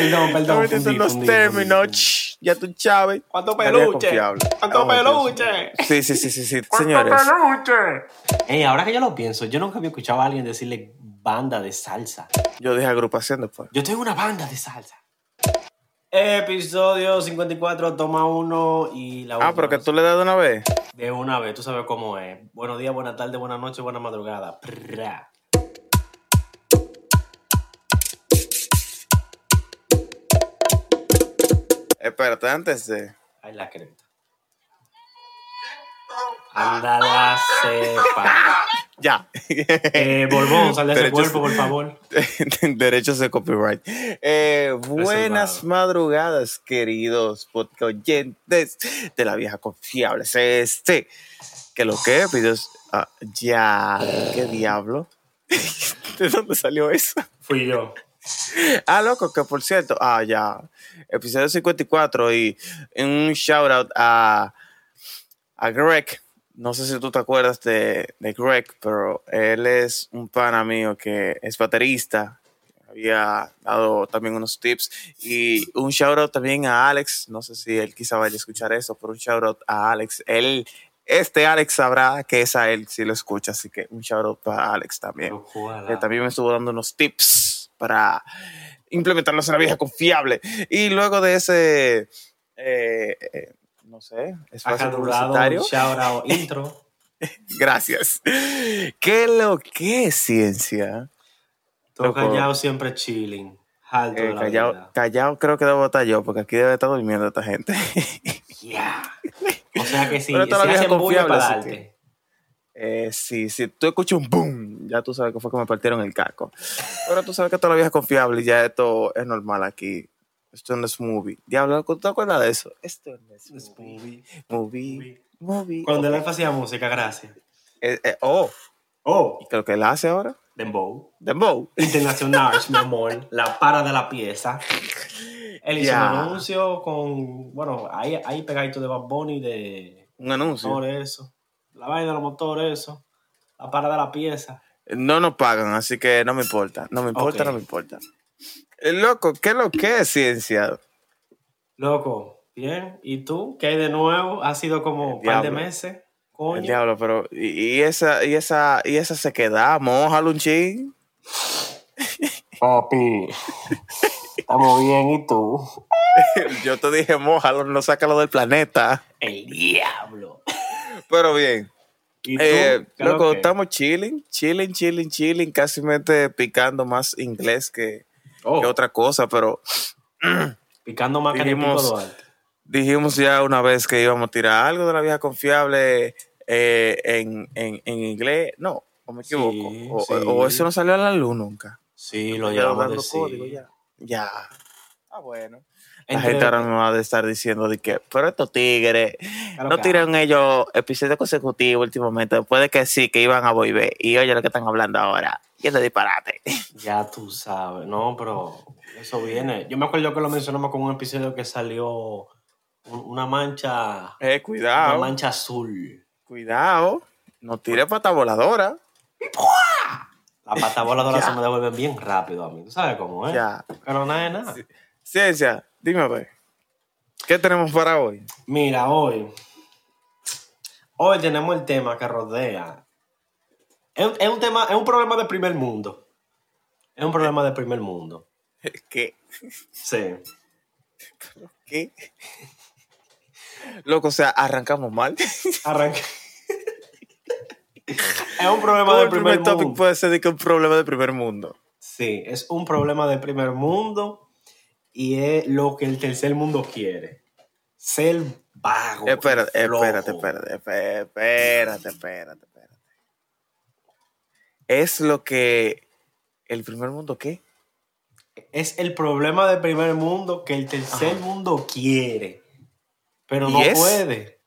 Perdón, perdón. No fundí, en los fundí, términos. fundí, fundí. ch, Ya tú sabes. ¿Cuánto peluche? ¿Cuánto peluche? Sí, sí, sí, sí, sí. Señores. Ey, ahora que yo lo pienso, yo nunca había escuchado a alguien decirle banda de salsa. Yo dije agrupación después. Yo tengo una banda de salsa. Episodio 54, toma uno y la Ah, pero que tú le das de una vez. De una vez, tú sabes cómo es. Buenos días, buenas tardes, buenas noches, buena madrugada. Prrra. Espérate, antes de. Ay, la creta. Anda la cepa. Ya. Eh, Borbón, sal de ese Derechos- cuerpo, por favor. Derechos de copyright. Eh, buenas Reservado. madrugadas, queridos podcast oyentes de la vieja confiable. Este, que lo que pidos. Ah, ya, qué diablo. ¿De dónde salió eso? Fui yo. Ah, loco, que por cierto, ah, ya, episodio 54 y un shout out a, a Greg. No sé si tú te acuerdas de, de Greg, pero él es un pana mío que es baterista. Había dado también unos tips. Y un shout out también a Alex. No sé si él quizá vaya a escuchar eso, pero un shout out a Alex. Él, este Alex sabrá que es a él si lo escucha, así que un shout out para Alex también ojalá. que también me estuvo dando unos tips para implementarlos en la vieja confiable. Y luego de ese, eh, eh, no sé, espacio publicitario. shout out, intro. Gracias. ¿Qué lo que es ciencia? Todo callado, siempre chilling. Alto Eh, de la vida. creo que debo estar yo, porque aquí debe estar durmiendo esta gente. Yeah. O sea que si, Pero la si vieja hacen bulla confiable, para darte. Eh, sí, si tú escuchas un boom, ya tú sabes que fue que me partieron el caco. Pero tú sabes que toda la vieja es confiable y ya esto es normal aquí. Esto no es movie. Diablo, ¿tú te acuerdas de eso? Esto no es movie. movie. Movie. Movie. Cuando alfa hacía música, gracias. Eh, eh, oh, Oh, ¿y lo que él hace ahora? Dembow. Dembow. Internacional, mi amor. La para de la pieza. Él hizo un anuncio con. Bueno, ahí, ahí pegadito de Bad Bunny, de Un anuncio. motores, eso. La vaina de los motores, eso. La para de la pieza. No nos pagan, así que no me importa. No me importa, no me importa. Eh, loco, ¿qué es lo que es ciencia? Loco, bien. ¿Y tú? ¿Qué hay de nuevo? Ha sido como un par de meses. El Coño. diablo, pero y, y esa y esa y esa se queda, mojalo un chin. Papi. Estamos bien, ¿y tú? Yo te dije, mojalo, no sácalo del planeta. El diablo. Pero bien, ¿Y tú? eh, ¿Qué es lo loco, que? estamos chilling, chilling, chilling, chilling, casi picando más inglés que, Oh, que otra cosa, pero picando más dijimos- dijimos ya una vez que íbamos a tirar algo de la vieja confiable eh, en, en, en inglés. No, o me Sí, equivoco. o, sí. o eso no salió a la luz nunca. Sí, lo llevamos a dando decir. código ya. Ya. Ah, bueno. La gente ahora me va a estar diciendo de que, pero estos tigres Claro no tiran ellos episodios consecutivos últimamente. Después de que sí, que iban a volver. Y oye lo que están hablando ahora. Y es de disparate. Ya tú sabes, no, pero eso viene. Yo me acuerdo que lo mencionamos con un episodio que salió un- una mancha, Eh, una cuidado. mancha azul. Cuidado. No tire pata voladora. La pata voladora Ya. se me devuelve bien rápido a mí. ¿Tú sabes cómo es? Ya. Pero nada de nada. Ciencia, dime ver. ¿Qué tenemos para hoy? Mira, hoy. Hoy tenemos el tema que rodea. Es, un- es un tema, es un problema de primer mundo. Es un problema de primer mundo. ¿Qué? Sí. ¿Qué? Loco, o sea, arrancamos mal. Arranca. es un problema ¿Cómo de el primer primer topic mundo. puede ser de que un problema de primer mundo? Sí, es un problema de primer mundo y es lo que el tercer mundo quiere. Ser vago. Espérate, espérate, espérate, espérate, espérate, espérate. Es lo que el primer mundo qué? Es el problema de primer mundo que el tercer mundo quiere. Pero ¿Y no es? puede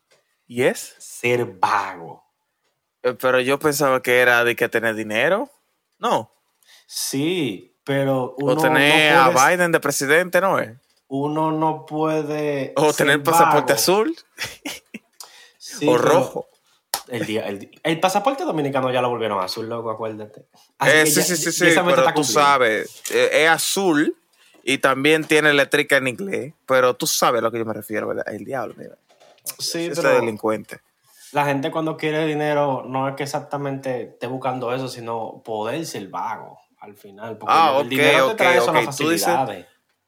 ¿Y es? ser vago. Eh, Pero yo pensaba que era de que tener dinero. No. Sí, pero uno o tener no a puede, Biden de presidente, ¿no es? uno no puede O tener pasaporte vago. azul Sí, o rojo. El, día, el, el pasaporte dominicano ya lo volvieron azul, loco, acuérdate. Eh, sí, ya- sí, sí, sí, pero tú sabes, eh, es azul Y también tiene eléctrica en inglés, pero tú sabes a lo que yo me refiero, ¿verdad? El diablo, mira. Sí, Ese pero delincuente. la gente cuando quiere dinero no es que exactamente esté buscando eso, sino poder ser vago al final. Porque Ah, el ok, dinero te ok, trae son las ok. Tú dices-.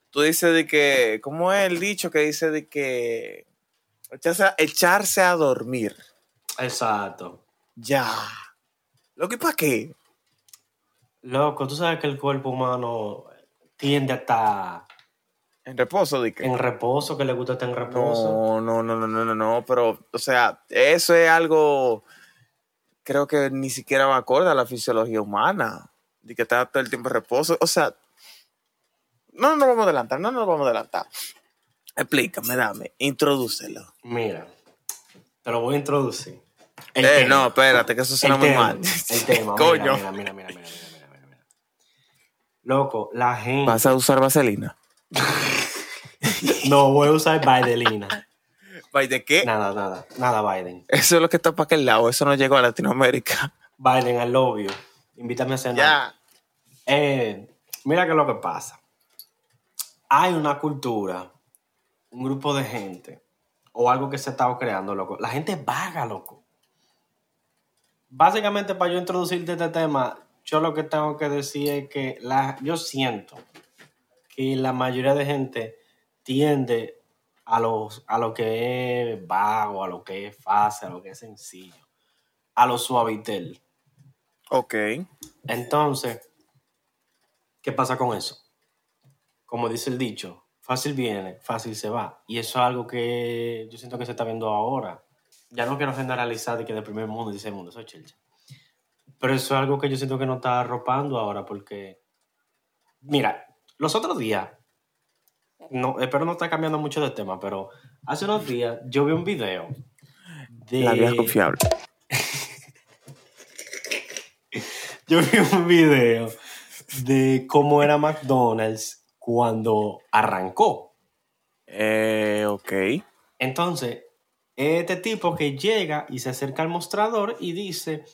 Tú dices de que, ¿cómo es el dicho que dice de que echarse a, echarse a dormir? Exacto. Ya. ¿Lo que para qué? Loco, tú sabes que el cuerpo humano tiende a estar En reposo, de que. en reposo, que le gusta estar en reposo. No, no, no, no, no, no, no, pero, o sea, eso es algo, creo que ni siquiera va acorde a la fisiología humana, de que está todo el tiempo en reposo, o sea, no nos vamos a adelantar, no nos vamos a adelantar. Explícame, dame, introdúcelo. Mira, te lo voy a introducir. El Eh, tema. no, espérate, que eso suena el muy tema, mal. El tema, Coño. Mira, mira, mira, mira, mira, mira, mira. Loco, la gente. ¿Vas a usar vaselina? No, voy a usar Bidelina. ¿By de qué? Nada, nada, nada, Biden. Eso es lo que está para aquel lado, eso no llegó a Latinoamérica. Biden, I love you. Invítame a cenar. Ya. Eh, mira qué es lo que pasa. Hay una cultura, un grupo de gente, o algo que se está creando, loco. La gente es vaga, loco. Básicamente, para yo introducirte este tema, yo lo que tengo que decir es que la, yo siento que la mayoría de gente tiende a, los, a lo que es vago, a lo que es fácil, a lo que es sencillo, a lo suavitel. Ok. Entonces, ¿qué pasa con eso? Como dice el dicho, fácil viene, fácil se va. Y eso es algo que yo siento que se está viendo ahora. Ya no quiero generalizar de que del primer mundo dice el mundo, soy Chelsea. Pero eso es algo que yo siento que no está arropando ahora porque, mira, los otros días, no, espero no estar cambiando mucho de tema, pero hace unos días yo vi un video de... La vieja confiable. Yo vi un video de cómo era McDonald's cuando arrancó. Eh, ok. Entonces, este tipo que llega y se acerca al mostrador y dice,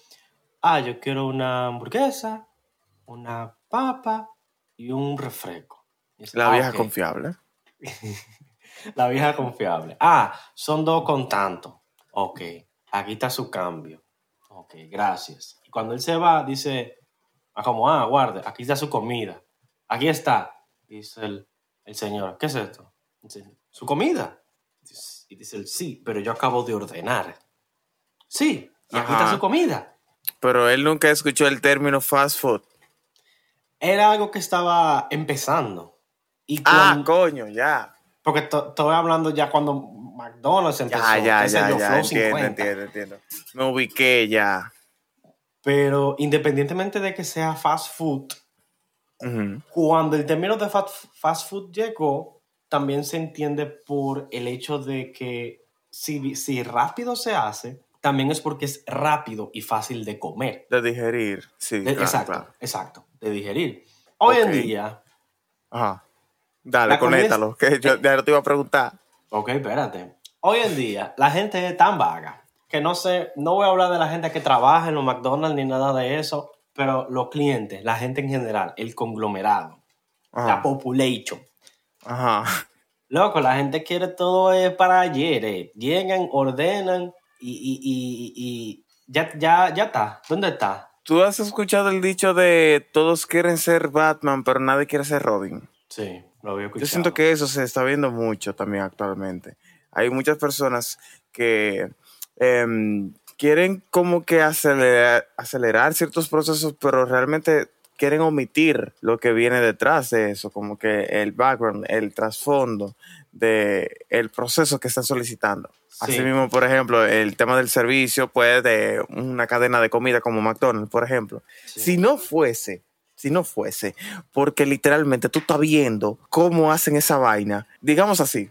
ah, yo quiero una hamburguesa, una papa y un refresco. Y dice, La "Ah, vieja ok". confiable. La vieja confiable. Ah, son dos con tanto. Ok, aquí está su cambio. Ok, gracias. Cuando él se va, dice, ah, como, ah, guarde, aquí está su comida. Aquí está. Dice el, el señor, ¿qué es esto? Dice, ¿su comida? Y dice él, sí, pero yo acabo de ordenar. Sí, y aquí Ajá. está su comida. Pero él nunca escuchó el término fast food. Era algo que estaba empezando. Y Ah, cuando- coño, ya. porque to- estoy hablando ya cuando McDonald's empezó. Ya, ya, ya, yo, ya. Entiendo, 50. entiendo, entiendo. Me ubiqué ya. Pero independientemente de que sea fast food, Ujú. cuando el término de fast, fast food llegó, también se entiende por el hecho de que si, si rápido se hace, también es porque es rápido y fácil de comer. De digerir. Sí, De- claro, exacto, claro. exacto, de digerir. Hoy Ok. en día, Ajá. Dale, comida es- conéctalo. Que yo ya te iba a preguntar. ok, espérate. Hoy en día, la gente es tan vaga que no sé, no voy a hablar de la gente que trabaja en los McDonald's ni nada de eso, pero los clientes, la gente en general, el conglomerado, la population. Ajá. Loco, la gente quiere todo eh, para ayer. eh. Llegan, ordenan y, y, y, y ya, ya, ya está. ¿Dónde está? ¿Tú has escuchado el dicho de todos quieren ser Batman, pero nadie quiere ser Robin? Sí, lo había escuchado. Yo siento que eso se está viendo mucho también actualmente. Hay muchas personas que em, quieren como que acelerar, acelerar ciertos procesos, pero realmente quieren omitir lo que viene detrás de eso, como que el background, el trasfondo de el proceso que están solicitando. Sí. Asimismo, por ejemplo, el tema del servicio, pues, de una cadena de comida como McDonald's, por ejemplo. Sí. Si no fuese, si no fuese, porque literalmente tú estás viendo cómo hacen esa vaina, digamos así,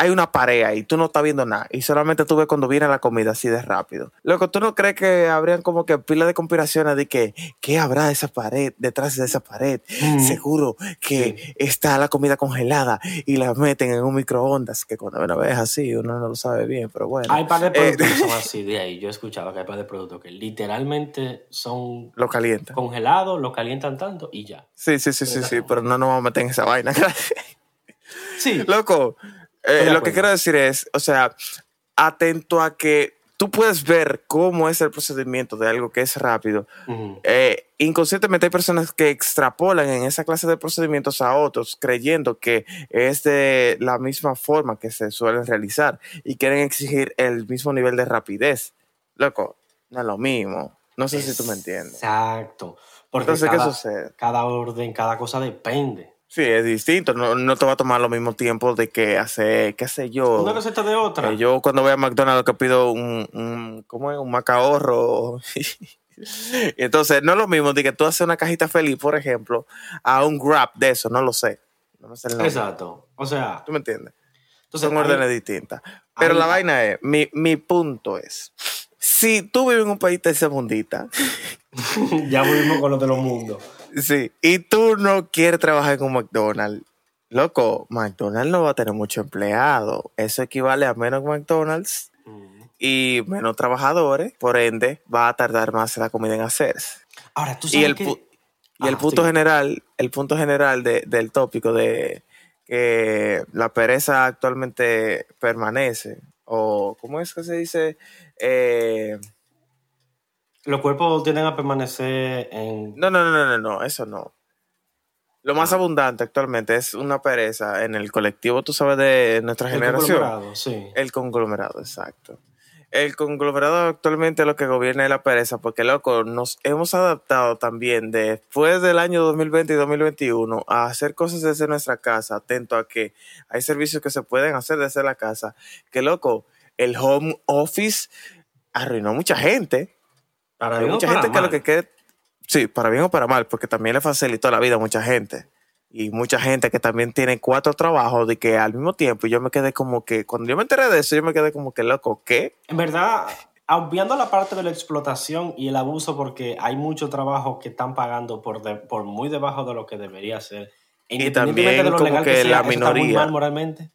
hay una pared y tú no estás viendo nada y solamente tú ves cuando viene la comida así de rápido. Loco, ¿tú no crees que habrían como que pila de conspiraciones de que qué habrá de esa pared, detrás de esa pared? Mm. Seguro que está la comida congelada y la meten en un microondas, que cuando una vez así uno no lo sabe bien, pero bueno. Hay par de Eh, productos que son así de ahí. Yo he escuchado que hay par de productos que literalmente son lo calienta. congelados, lo calientan tanto y ya. Sí, sí, sí, sí, sí, pero no nos vamos a meter en esa vaina. Sí. Loco, eh, lo que quiero decir es, o sea, atento a que tú puedes ver cómo es el procedimiento de algo que es rápido. Eh, inconscientemente hay personas que extrapolan en esa clase de procedimientos a otros creyendo que es de la misma forma que se suelen realizar y quieren exigir el mismo nivel de rapidez. Loco, no es lo mismo. No sé si tú me entiendes. Exacto. Porque Entonces, ¿qué cada, sucede? cada orden, cada cosa depende. Sí, es distinto. No, no te va a tomar lo mismo tiempo de que hacer, qué sé yo. Una receta de otra. Eh, yo cuando voy a McDonald's que pido un, un ¿cómo es? Un macaorro. Entonces, no es lo mismo de que tú haces una cajita feliz, por ejemplo, a un Grab de eso, no lo sé. No sé. Exacto. O sea, ¿Tú me entiendes? entonces, Son hay- órdenes distintas. Pero hay- la vaina es, mi, mi punto es, si tú vives en un país tercermundista, ya volvimos con lo de los mundos. sí, y tú no quieres trabajar un McDonald's, loco, McDonald's no va a tener mucho empleado. Eso equivale a menos McDonald's Ujú. y menos trabajadores, por ende va a tardar más la comida en hacerse. Ahora, tú Y sabes el, que... y el punto sí. general, el punto general de- del tópico de que la pereza actualmente permanece, o ¿cómo es que se dice? Eh, Los cuerpos tienden a permanecer en... no, no, no, no, no, no, eso no. Lo más abundante actualmente es una pereza en el colectivo, tú sabes, de nuestra el generación. conglomerado, Sí. El conglomerado, exacto. El conglomerado actualmente lo que gobierna es la pereza, porque loco, nos hemos adaptado también después del año 2020 y 2021 a hacer cosas desde nuestra casa, atento a que hay servicios que se pueden hacer desde la casa, que loco, el home office arruinó mucha gente. Para bien o mucha para gente que lo mal. que quiere, sí, para bien o para mal, porque también le facilitó la vida a mucha gente. Y mucha gente que también tiene cuatro trabajos de que al mismo tiempo y yo me quedé como que, cuando yo me enteré de eso, yo me quedé como que loco, ¿qué? En verdad, obviando la parte de la explotación y el abuso, porque hay mucho trabajo que están pagando por, de- por muy debajo de lo que debería ser. Independientemente también de lo como legal que que, sea, la eso está muy minoría. mal moralmente.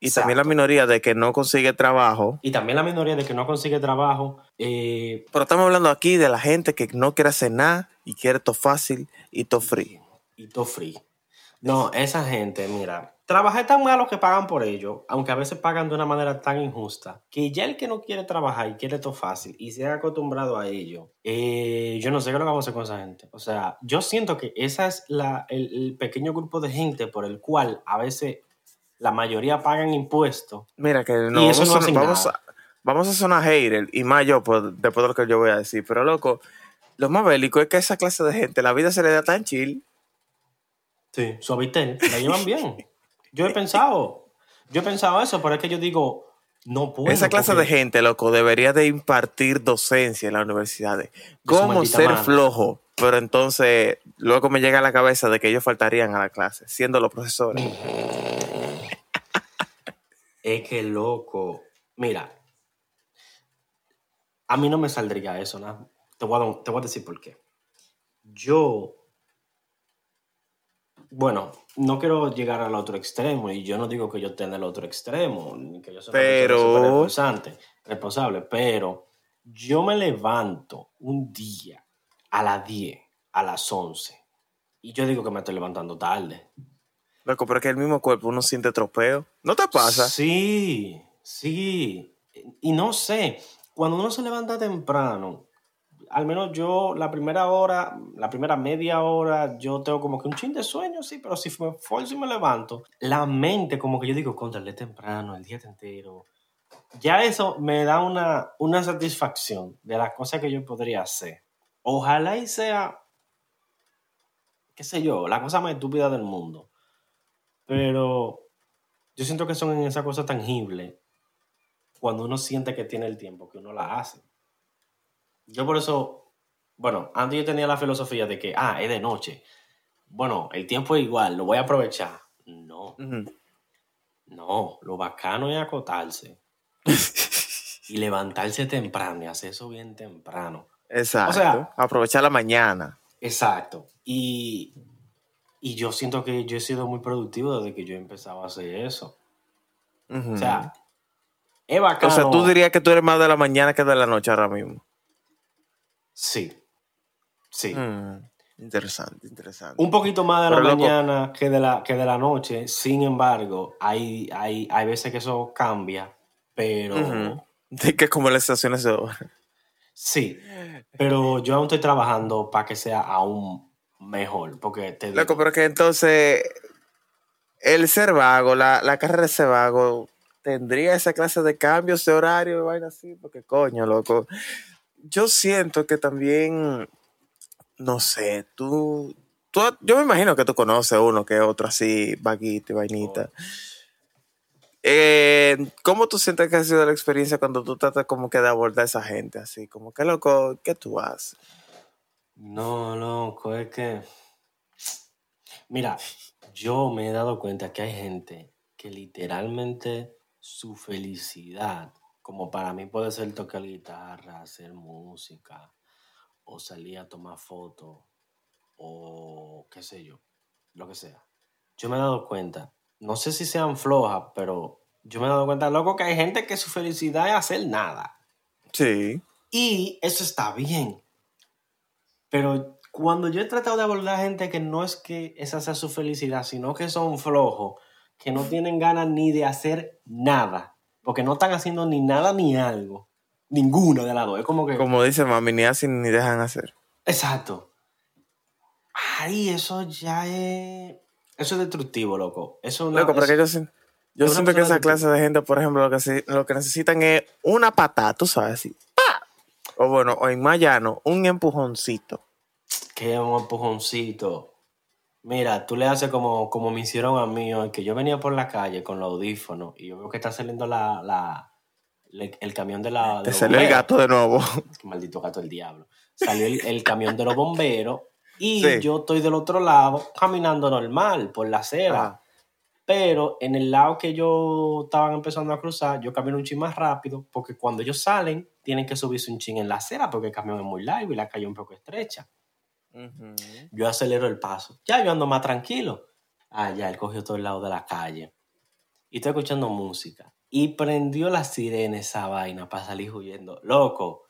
Y también la Exacto. minoría de que no consigue trabajo. Y también la minoría de que no consigue trabajo. eh, Pero estamos hablando aquí de la gente que no quiere hacer nada y quiere todo fácil y todo free. y todo free. No, esa gente, mira, trabajar tan malo que pagan por ello, aunque a veces pagan de una manera tan injusta, que ya el que no quiere trabajar y quiere todo fácil y se ha acostumbrado a ello, eh, yo no sé qué lo vamos a hacer con esa gente. O sea, yo siento que esa es la, el, el pequeño grupo de gente por el cual a veces la mayoría pagan impuestos. Mira que no, Y eso vamos, no hacen vamos, nada. a, vamos a sonar hater y más yo por- después de lo que yo voy a decir. Pero loco, lo más bélico es que a esa clase de gente la vida se le da tan chill. Sí. Suavitel, la llevan bien. Yo he pensado, yo he pensado eso, pero es que yo digo, no puedo. esa clase porque- de gente, loco, debería de impartir docencia en las universidades. Cómo ser madre. flojo. Pero entonces, luego me llega a la cabeza de que ellos faltarían a la clase, siendo los profesores. Es que loco. Mira, a mí no me saldría eso, ¿no? Te voy, a, te voy a decir por qué. Yo, bueno, no quiero llegar al otro extremo y yo no digo que yo tenga el otro extremo, ni que yo una Pero- responsable, responsable, pero yo me levanto un día a las 10, a las 11 y yo digo que me estoy levantando tarde. Loco, pero es el mismo cuerpo uno siente tropeo. ¿No te pasa? Sí, sí. Y no sé, cuando uno se levanta temprano, al menos yo la primera hora, la primera media hora, yo tengo como que un chin de sueño, sí, pero si me esfuerzo y me levanto, la mente como que yo digo, contrale temprano, el día entero. Ya eso me da una, una satisfacción de las cosas que yo podría hacer. Ojalá y sea, qué sé yo, la cosa más estúpida del mundo. Pero yo siento que son en esa cosa tangible cuando uno siente que tiene el tiempo, que uno la hace. Yo por eso, bueno, antes yo tenía la filosofía de que, ah, es de noche. Bueno, el tiempo es igual, lo voy a aprovechar. No. No, lo bacano es acotarse y levantarse temprano y hacer eso bien temprano. Exacto. O sea- aprovechar la mañana. Exacto. Y, y yo siento que yo he sido muy productivo desde que yo he empezado a hacer eso. O sea, es O bacano. sea, tú dirías que tú eres más de la mañana que de la noche ahora mismo. Sí. Sí. Mm, Interesante, interesante. Un poquito más de la loco- mañana que de la, que de la noche. Sin embargo, hay, hay, hay veces que eso cambia. Pero Ujú. De que como las estaciones de hora. sí. Pero yo aún estoy trabajando para que sea aún mejor. Porque te digo, Loco, pero que entonces el ser vago, la, la carrera de ser vago, tendría esa clase de cambios de horario y vaina así, porque coño, loco. Yo siento que también, no sé, tú, tú yo me imagino que tú conoces uno que otro así, vaguito y vainita. Eh, ¿Cómo tú sientes que ha sido la experiencia cuando tú tratas como que de abordar a esa gente así? Como que loco, ¿qué tú haces? No, loco, es que. Mira, yo me he dado cuenta que hay gente que literalmente su felicidad, como para mí puede ser tocar guitarra, hacer música, o salir a tomar fotos, o qué sé yo, lo que sea. Yo me he dado cuenta, no sé si sean flojas, pero yo me he dado cuenta, loco, que hay gente que su felicidad es hacer nada. Sí. Y eso está bien. Pero cuando yo he tratado de abordar gente que no es que esa sea su felicidad, sino que son flojos, que no tienen ganas ni de hacer nada, porque no están haciendo ni nada ni algo. Ninguna de las dos. Es como que... Como dice mami, ni hacen ni dejan hacer. Exacto. Ay, eso ya es... Eso es destructivo, loco. Eso no Loco, pero es- que yo, yo siento que esa clase de gente, por ejemplo, lo que, se- lo que necesitan es una patada, tú sabes, así. O bueno, o en más llano, un empujoncito. un empujoncito. Mira, tú le haces como, como me hicieron a mí hoy, que yo venía por la calle con los audífonos y yo veo que está saliendo la, la, le- el camión de la... Te salió el gato de nuevo. Qué maldito gato del diablo. Salió el, el camión de los bomberos y Sí. yo estoy del otro lado caminando normal por la acera. Pero en el lado que yo estaban empezando a cruzar, yo camino un chin más rápido porque cuando ellos salen tienen que subirse un chin en la acera porque el camión es muy largo y la calle es un poco estrecha. Yo acelero el paso. Ya yo ando más tranquilo. Ah, ya, él cogió todo el lado de la calle. Y estoy escuchando música. Y prendió la sirena esa vaina para salir huyendo. Loco,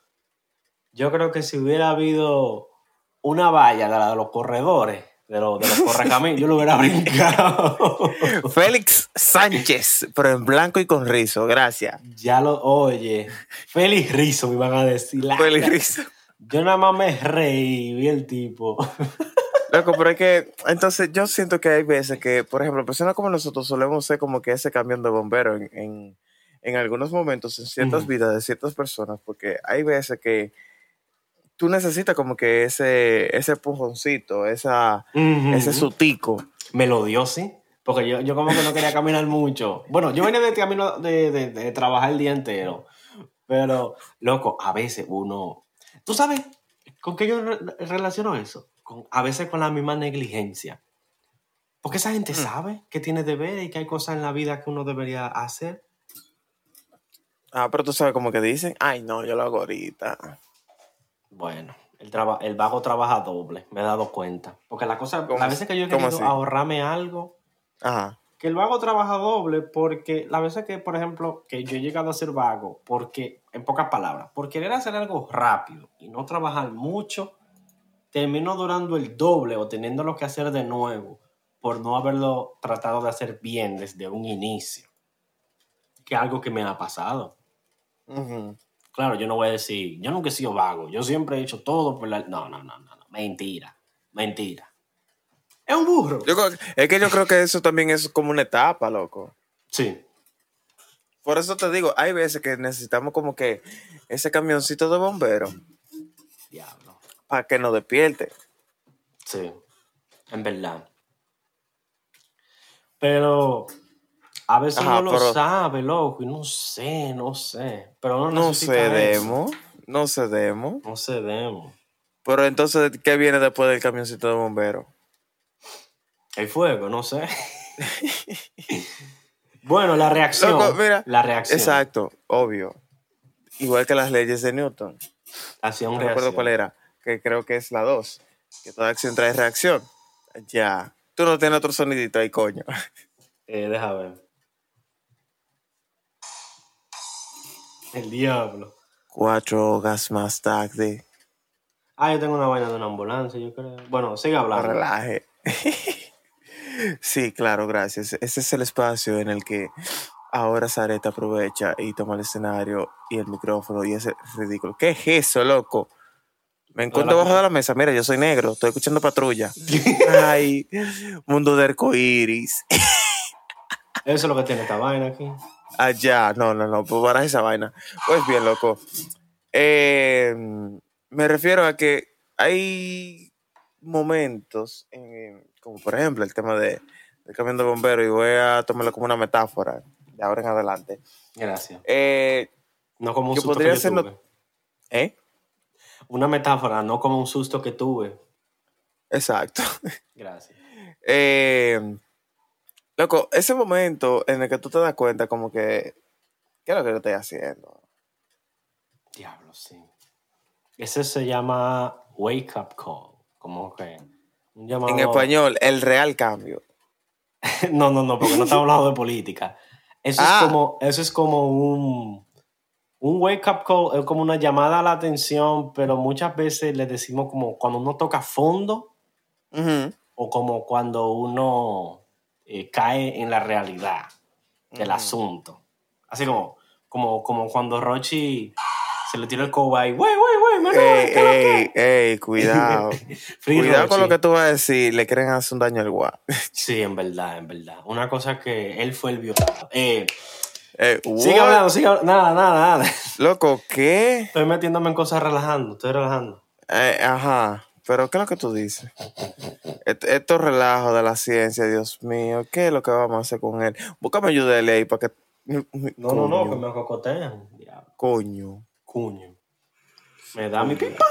yo creo que si hubiera habido una valla de la de los corredores, de los, de los correcaminos, yo lo hubiera brincado. Félix Sánchez, pero en blanco y con rizo, gracias. ya lo, oye, Félix Rizo me iban a decir. Félix Rizo. Yo nada más me reí, vi el tipo. Loco, pero es que, entonces yo siento que hay veces que, por ejemplo, personas como nosotros solemos ser como que ese camión de bombero en, en, en algunos momentos, en ciertas vidas de ciertas personas, porque hay veces que tú necesitas como que ese, ese pujoncito, esa, ese sutico. Me lo dio, sí. Porque yo, yo como que no quería caminar mucho. Bueno, yo venía de camino de, de- de trabajar el día entero. Pero, loco, a veces uno... ¿Tú sabes con qué yo re- relaciono eso? Con, a veces con la misma negligencia. Porque esa gente Mm. sabe que tiene deberes y que hay cosas en la vida que uno debería hacer. Ah, pero tú sabes como que dicen, ay no, yo lo hago ahorita. Bueno, el, traba- el vago trabaja doble, me he dado cuenta. Porque la cosa, ¿Cómo las veces que yo he querido así? ahorrarme algo, Ajá. que el vago trabaja doble porque la veces que, por ejemplo, que yo he llegado a ser vago, porque, en pocas palabras, por querer hacer algo rápido y no trabajar mucho, termino durando el doble o teniendo que hacer de nuevo por no haberlo tratado de hacer bien desde un inicio. Que es algo que me ha pasado. Ujú. Claro, yo no voy a decir, yo nunca he sido vago, yo siempre he hecho todo por la... No, no, no, no, no. mentira, mentira. Es un burro. Yo es que yo creo que eso también es como una etapa, loco. Sí, Por eso te digo, hay veces que necesitamos como que ese camioncito de bombero diablo. para que nos despierte. Sí, en verdad. Pero a veces Ajá, uno lo sabe, loco, y no sé, no sé. Pero no, No necesita eso. cedemos, no cedemos. No cedemos. Pero entonces, ¿qué viene después del camioncito de bombero? El fuego, no sé. Bueno, la reacción. Loco, mira, la reacción. Exacto, obvio. Igual que las leyes de Newton. Acción, No reacción. recuerdo cuál era, que creo que es la 2. Que toda acción trae reacción. Ya. Tú no tienes otro sonidito ahí, coño. Eh, deja ver. El diablo. Cuatro horas más tarde. Ah, yo tengo una vaina de una ambulancia, yo creo. Bueno, sigue No hablando. relaje. sí, claro, gracias. Ese es el espacio en el que ahora Zareta aprovecha y toma el escenario y el micrófono y ese ridículo. ¿Qué es eso, loco? Me encuentro debajo de la mesa. Mira, yo soy negro, estoy escuchando patrulla. Ay, mundo de arcoíris. Eso es lo que tiene esta vaina aquí. Allá, no, no, no, pues baraja esa vaina. Pues bien, loco. Eh, me refiero a que hay momentos, en- como por ejemplo el tema de, del camión de bombero, y voy a tomarlo como una metáfora de ahora en adelante. Gracias. Eh, No como un Que susto podría que no- tuve. ¿eh? Una metáfora, no como un susto que tuve. Exacto. Gracias. Eh, loco, ese momento en el que tú te das cuenta como que, ¿qué es lo que yo estoy haciendo? Diablo, sí. Ese se llama Wake Up Call. Como que un llamado. En español, el real cambio. No, no, no, porque no estamos hablando de política. Eso Ah. es como, eso es como un, un wake up call, es como una llamada a la atención, pero muchas veces le decimos como cuando uno toca fondo o como cuando uno eh, cae en la realidad del asunto. Así como, como, como cuando Rochi se le tira el coba y, wey, wey, wey, Ey, ¿qué es lo que ey, ey, cuidado. Cuidado con lo que tú vas a decir. Le quieren hacer un daño al guau. Sí, en verdad, en verdad. Una cosa que él fue el violado. Eh, Eh, sigue hablando, sigue hablando. Nada, nada, nada. Loco, ¿qué? Estoy metiéndome en cosas relajando, estoy relajando. Eh, ajá. Pero, ¿qué es lo que tú dices? Est- Estos relajos de la ciencia, Dios mío, ¿qué es lo que vamos a hacer con él? Búscame ayuda de ley para que. No, no, no, que me cocotean. Coño. cuño. Me da mi pipán.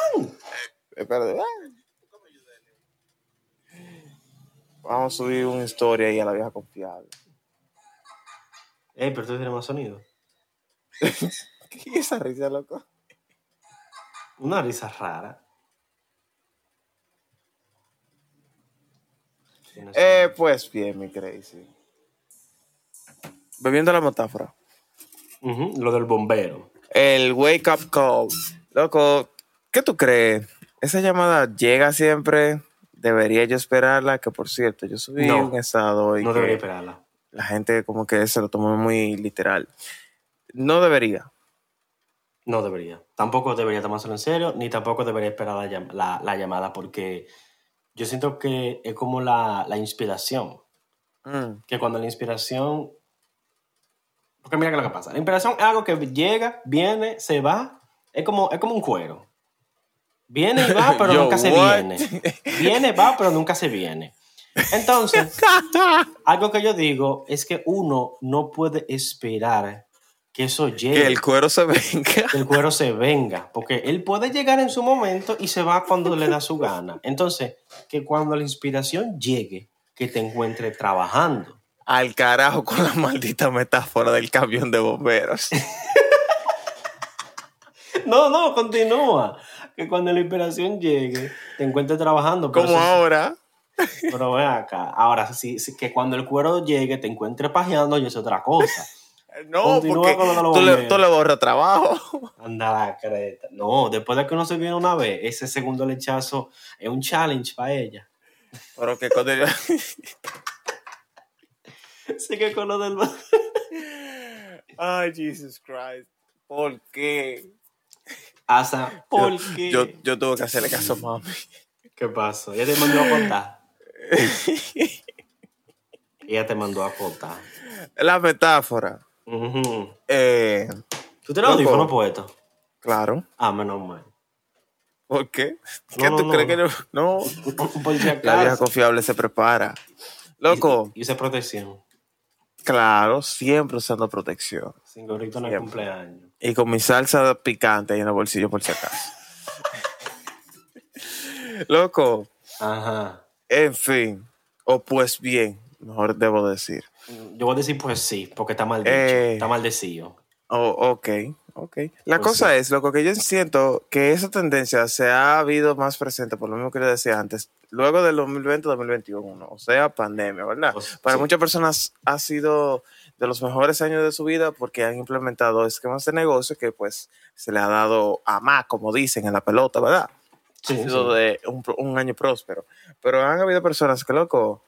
Espérate. Vamos a subir una historia ahí a la vieja confiable. Ey, pero tú tienes más sonido. ¿Qué es esa risa, loco? Una risa rara. Eh, pues bien, mi crazy. Bebiendo la metáfora. Lo del bombero. El wake up call. Loco, ¿qué tú crees? ¿Esa llamada llega siempre? ¿Debería yo esperarla? Que por cierto, yo subí No. un estado hoy No debería esperarla. la gente como que se lo tomó muy literal. No debería. No debería. Tampoco debería tomárselo en serio, ni tampoco debería esperar la, llam- la- la llamada, porque yo siento que es como la, la inspiración. Mm. Que cuando la inspiración. Porque mira lo que pasa. La inspiración es algo que llega, viene, se va. Es como, es como un cuero. Viene y va, pero Yo, nunca se what? viene. Viene, va, pero nunca se viene. Entonces, algo que yo digo es que uno no puede esperar que eso llegue. Que el cuero se venga. que el cuero se venga, porque él puede llegar en su momento y se va cuando le da su gana. Entonces, que cuando la inspiración llegue, que te encuentre trabajando. Al carajo con la maldita metáfora del camión de bomberos. No, no, continúa. Que cuando la inspiración llegue, te encuentre trabajando. Como ahora. pero ven acá. Ahora, sí, sí, que cuando el cuero llegue, te encuentre pajeando, y es otra cosa. No, Continúa porque tú le, tú le borras trabajo. Anda la creta. No, después de que uno se viene una vez, ese segundo lechazo es un challenge para ella. Pero que cuando yo- Así que con lo del... Ay, Jesus Christ. ¿Por qué? Hasta, ¿por qué? Yo, yo tuve que hacerle caso a mami. ¿Qué pasó? Ella te mandó a contar. Ella te mandó a contar. La metáfora. Ujú. Eh, ¿Tú tienes Loco. audífono puesto? claro. Ah, menos mal. ¿Por qué? ¿Qué no, tú no. crees que no? No. La vieja confiable se prepara. Loco, Y, y protección. claro, siempre usando protección. Sin gorrito en el Siempre. cumpleaños. Y con mi salsa picante ahí en el bolsillo por si acaso. Loco, Ajá. en fin. O pues bien, mejor debo decir. Yo voy a decir pues sí, porque está mal dicho, Eh. está maldecido. Oh, ok, ok. La Pues cosa sí. es, lo que yo siento que esa tendencia se ha habido más presente, por lo mismo que yo decía antes, luego del 2020-2021, o sea, pandemia, ¿verdad? Pues, Para sí. muchas personas ha sido de los mejores años de su vida porque han implementado esquemas de negocio que pues se le ha dado a más, como dicen, en la pelota, ¿verdad? Sí, ha sido sí. de un, un año próspero. Pero han habido personas que, loco,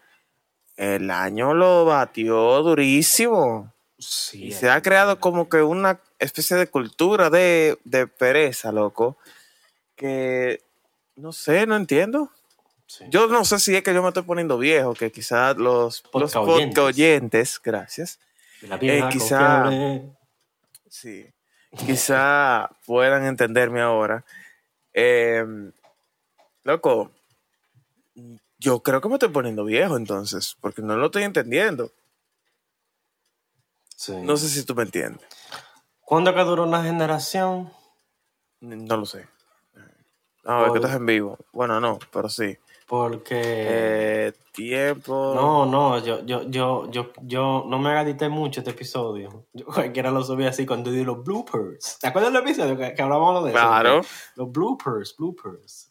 el año lo batió durísimo. Sí, Y se ha creado como que una especie de cultura de, de pereza, loco, que no sé, no entiendo. sí. Yo no sé si es que yo me estoy poniendo viejo, que quizás los, los oyentes. gracias, eh, quizá- confiable. sí, quizá puedan entenderme ahora. Eh, loco, yo creo que me estoy poniendo viejo entonces, porque no lo estoy entendiendo. Sí. No sé si tú me entiendes. ¿Cuándo que duró una generación? No lo sé. A ver, que estás en vivo. Bueno, no, pero sí. Porque... Eh, tiempo. No, no, yo, yo, yo, yo, yo no me edité mucho este episodio. Yo cualquiera lo subí así cuando di los bloopers. ¿Te acuerdas del episodio que, que hablábamos de eso? Claro. Los bloopers, bloopers.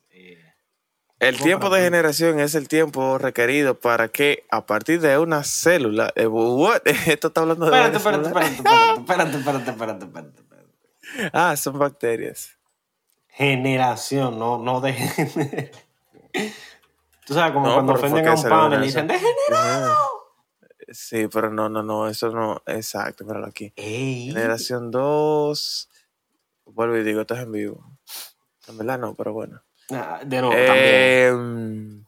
El ¿Cómo tiempo de generación es el tiempo requerido para que a partir de una célula. what? Esto está hablando de. Espérate, espérate, espérate, espérate, espérate, espérate, espérate, espérate. Ah, son bacterias. Generación, no, no de. Tú sabes, como No, cuando ofenden a un pan y le dicen, hace- ¡de Sí, pero no, no, no, eso no. Exacto, míralo aquí. Ey. Generación 2. Vuelvo y digo, estás en vivo. En verdad no, pero bueno. Ah, De nuevo, también. Eh,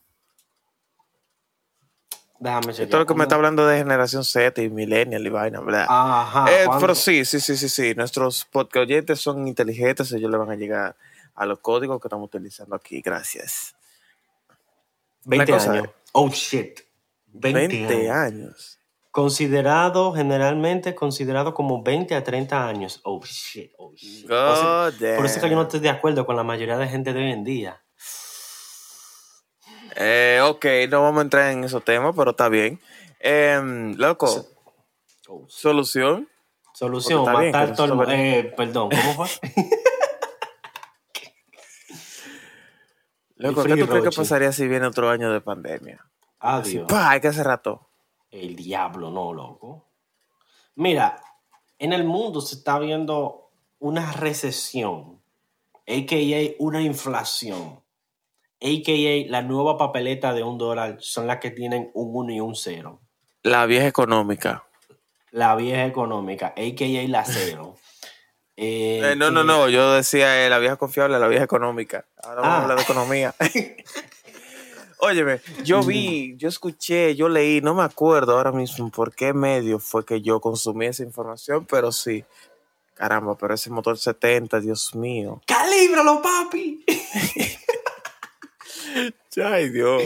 Déjame chequear. esto es lo que me está hablando de generación Z y millennial y vaina, ¿verdad? Ajá. Eh, pero sí, sí, sí, sí, sí. Nuestros podcast oyentes son inteligentes, ellos le van a llegar a los códigos que estamos utilizando aquí. Gracias. 20 La cosa años. Oh, shit. 20, 20 años. años. Considerado, generalmente considerado como 20 a 30 años. Oh, shit. Oh, shit. Por eso- Por eso es que yo no estoy de acuerdo con la mayoría de gente de hoy en día. Eh, ok, no vamos a entrar en esos temas, pero está bien. Em, loco, So- Oh, solución. Solución, matar todo el. Eh, perdón, ¿cómo fue? Loco, ¿qué tú crees que pasaría si viene otro año de pandemia? Así, Adiós. pa, hay que hacer rato. El diablo, no, loco. Mira, en el mundo se está viendo una recesión, a.k.a. una inflación, a.k.a. la nueva papeleta de un dólar son las que tienen un 1 y un 0. La vieja económica. La vieja económica, a.k.a. la cero. Eh, Eh, no, no, que- no, yo decía eh, la vieja confiable, la vieja económica. Ahora vamos Ah. a hablar de economía. Óyeme, yo vi, yo escuché, yo leí, no me acuerdo ahora mismo por qué medio fue que yo consumí esa información, pero sí. Caramba, pero ese motor 70, Dios mío. ¡Calíbralo, papi! Ay, Dios.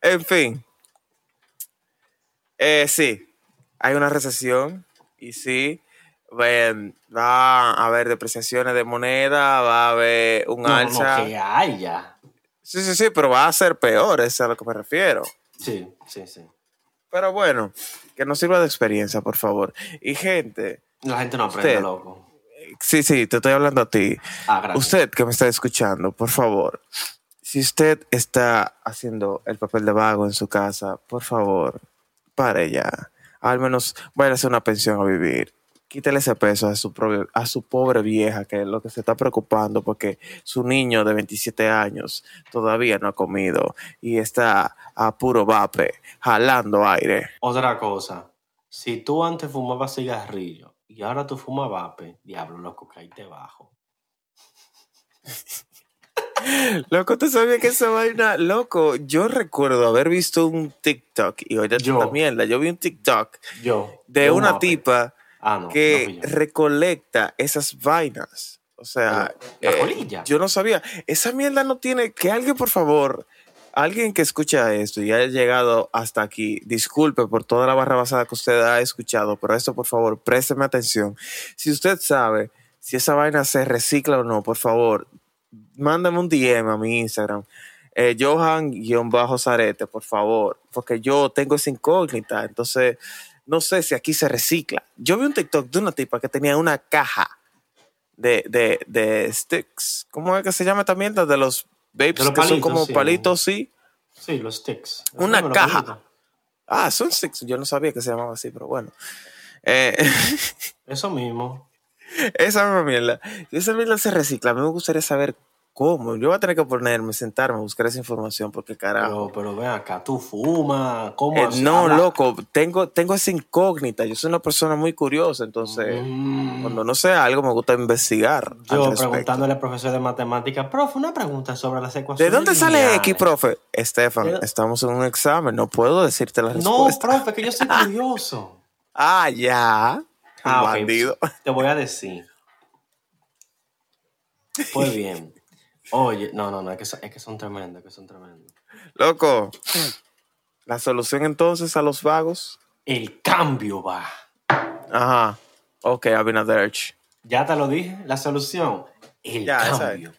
En fin. Eh, sí, hay una recesión y sí, va a haber depreciaciones de moneda, va a haber un no, alza. no, que haya. Sí, sí, sí, pero va a ser peor, es a lo que me refiero. Sí, sí, sí. Pero bueno, que nos sirva de experiencia, por favor. Y gente, La gente no aprende, Usted. loco. sí, sí, te estoy hablando a ti. Ah, gracias. Usted que me está escuchando, por favor, si usted está haciendo el papel de vago en su casa, por favor, pare ya. Al menos vaya a hacer una pensión a vivir. Quítele ese peso a su, propio- a su pobre vieja, que es lo que se está preocupando porque su niño de 27 años todavía no ha comido y está a puro vape, jalando aire. Otra cosa, si tú antes fumabas cigarrillo y ahora tú fumas vape, diablo, loco, caíte bajo. Loco, ¿tú sabías que esa vaina? Loco, yo recuerdo haber visto un TikTok y oye Yo. mierda. Yo vi un TikTok Yo. de una vape. tipa Ah, no. que no recolecta esas vainas. O sea, La eh, yo no sabía. Esa mierda no tiene. Que alguien, por favor, alguien que escucha esto y haya llegado hasta aquí, disculpe por toda la barra basada que usted ha escuchado, pero esto, por favor, présteme atención. Si usted sabe si esa vaina se recicla o no, por favor, mándame un DM a mi Instagram. Eh, Johan-Zarete, por favor, porque yo tengo esa incógnita. Entonces, no sé si aquí se recicla. Yo vi un TikTok de una tipa que tenía una caja de, de, de sticks. ¿Cómo es que se llama también? De los vapes De los que son como sí. palitos, sí. Sí, los sticks. Una caja. palitos. Ah, son sticks. Yo no sabía que se llamaba así, pero bueno. Eh, Eso mismo. esa misma mierda. Esa mierda se recicla, a mí me gustaría saber cómo. Yo voy a tener que ponerme, sentarme, a buscar esa información, porque carajo. Pero, pero ven acá, tú fumas, ¿cómo Eh, no, loco, tengo, tengo esa incógnita. Yo soy una persona muy curiosa, entonces Mm. cuando no sé algo me gusta investigar. Yo preguntándole al profesor de matemáticas, profe, una pregunta sobre las ¿De ecuaciones. dónde sale lineales". X, profe? Estefan, estamos en un examen, no puedo decirte la No, respuesta. profe, que yo soy curioso. Ah, ya. Ah, Bandido. Te voy a decir. Pues bien. Oye, no, no, no, es que son, es que son tremendos, que son tremendos. Loco, la solución entonces a los vagos. El cambio va. Ajá. Ok, Abinaderch. Ya te lo dije, la solución. El Ya, cambio.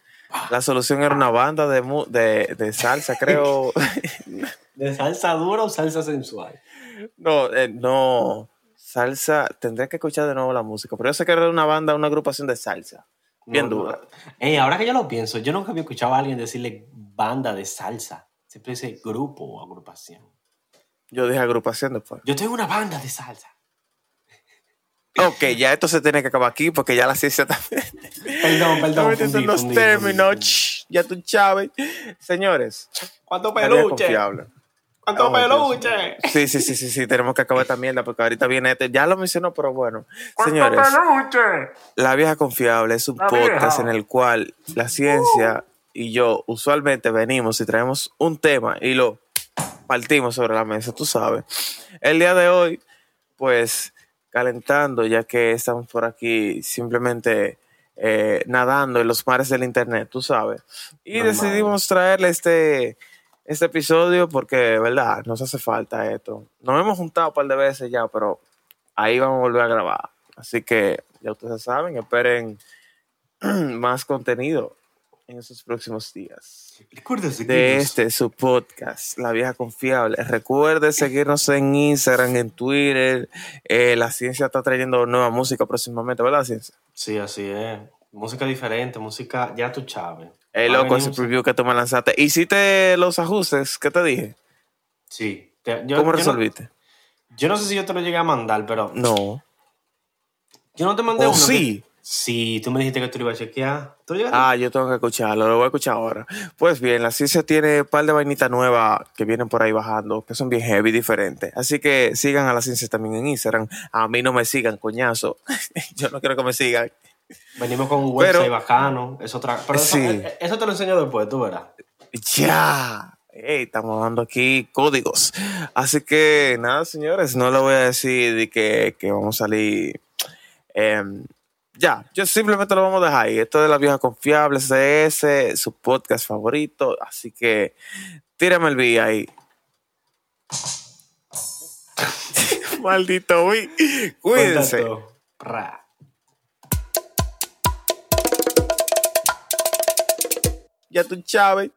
La solución era una banda de, de, de salsa, creo. ¿De salsa dura o salsa sensual? no, eh, no. Salsa, tendría que escuchar de nuevo la música, pero yo sé que era una banda, una agrupación de salsa. Bien No, dura. Ey, ahora que yo lo pienso, yo nunca había escuchado a alguien decirle banda de salsa. Siempre dice grupo o agrupación. Yo dije agrupación después. Yo tengo una banda de salsa. Ok, ya esto se tiene que acabar aquí porque ya la ciencia también. Perdón, perdón. fundí, los fundí, términos. fundí, Ya tú sabes. Señores, ¿Cuánto la ¿Cuánto Oh, Dios peluche? Sí, sí, sí, sí, sí, tenemos que acabar esta mierda porque ahorita viene este. Ya lo mencionó, pero bueno. Señores, peluche? La Vieja Confiable es un La podcast Vieja. en el cual la ciencia y yo usualmente venimos y traemos un tema y lo partimos sobre la mesa, tú sabes. El día de hoy, pues calentando, ya que estamos por aquí simplemente eh, nadando en los mares del internet, tú sabes. Y decidimos traerle este, este episodio porque, ¿verdad? Nos hace falta esto. Nos hemos juntado un par de veces ya, pero ahí vamos a volver a grabar. Así que ya ustedes saben, esperen más contenido en esos próximos días. Seguirnos. De este, su podcast, La Vieja Confiable. Recuerde seguirnos en Instagram, en Twitter. Eh, la ciencia está trayendo nueva música próximamente, ¿verdad, ciencia? Sí, así es. Música diferente, música, ya tú sabes. Eh, loco, ese preview que tú me lanzaste. ¿Hiciste los ajustes? ¿Qué te dije? Sí. Te- yo- ¿Cómo yo no- resolviste? Yo no sé si yo te lo llegué a mandar, pero No. yo no te mandé ¿O uno. que- sí? Sí, tú me dijiste que tú lo ibas a chequear. ¿Tú lo? Ah, yo tengo que escucharlo, lo voy a escuchar ahora. Pues bien, la ciencia tiene un par de vainitas nuevas que vienen por ahí bajando, que son bien heavy, diferentes. Así que sigan a la ciencia también en Instagram. A mí no me sigan, coñazo. yo no quiero que me sigan. Venimos con un website Pero- bacano. Es otra. Pero eso, Sí. eh, eso te lo enseño después, tú verás. Ya. Ey, estamos dando aquí códigos. Así que nada, señores, no le voy a decir de que, que vamos a salir. em, ya, yo simplemente lo vamos a dejar ahí. Esto de la vieja confiable, CS, su podcast favorito. Así que tírame el beat ahí. Maldito, uy. Cuídense. Contacto. Ya tú, Chávez.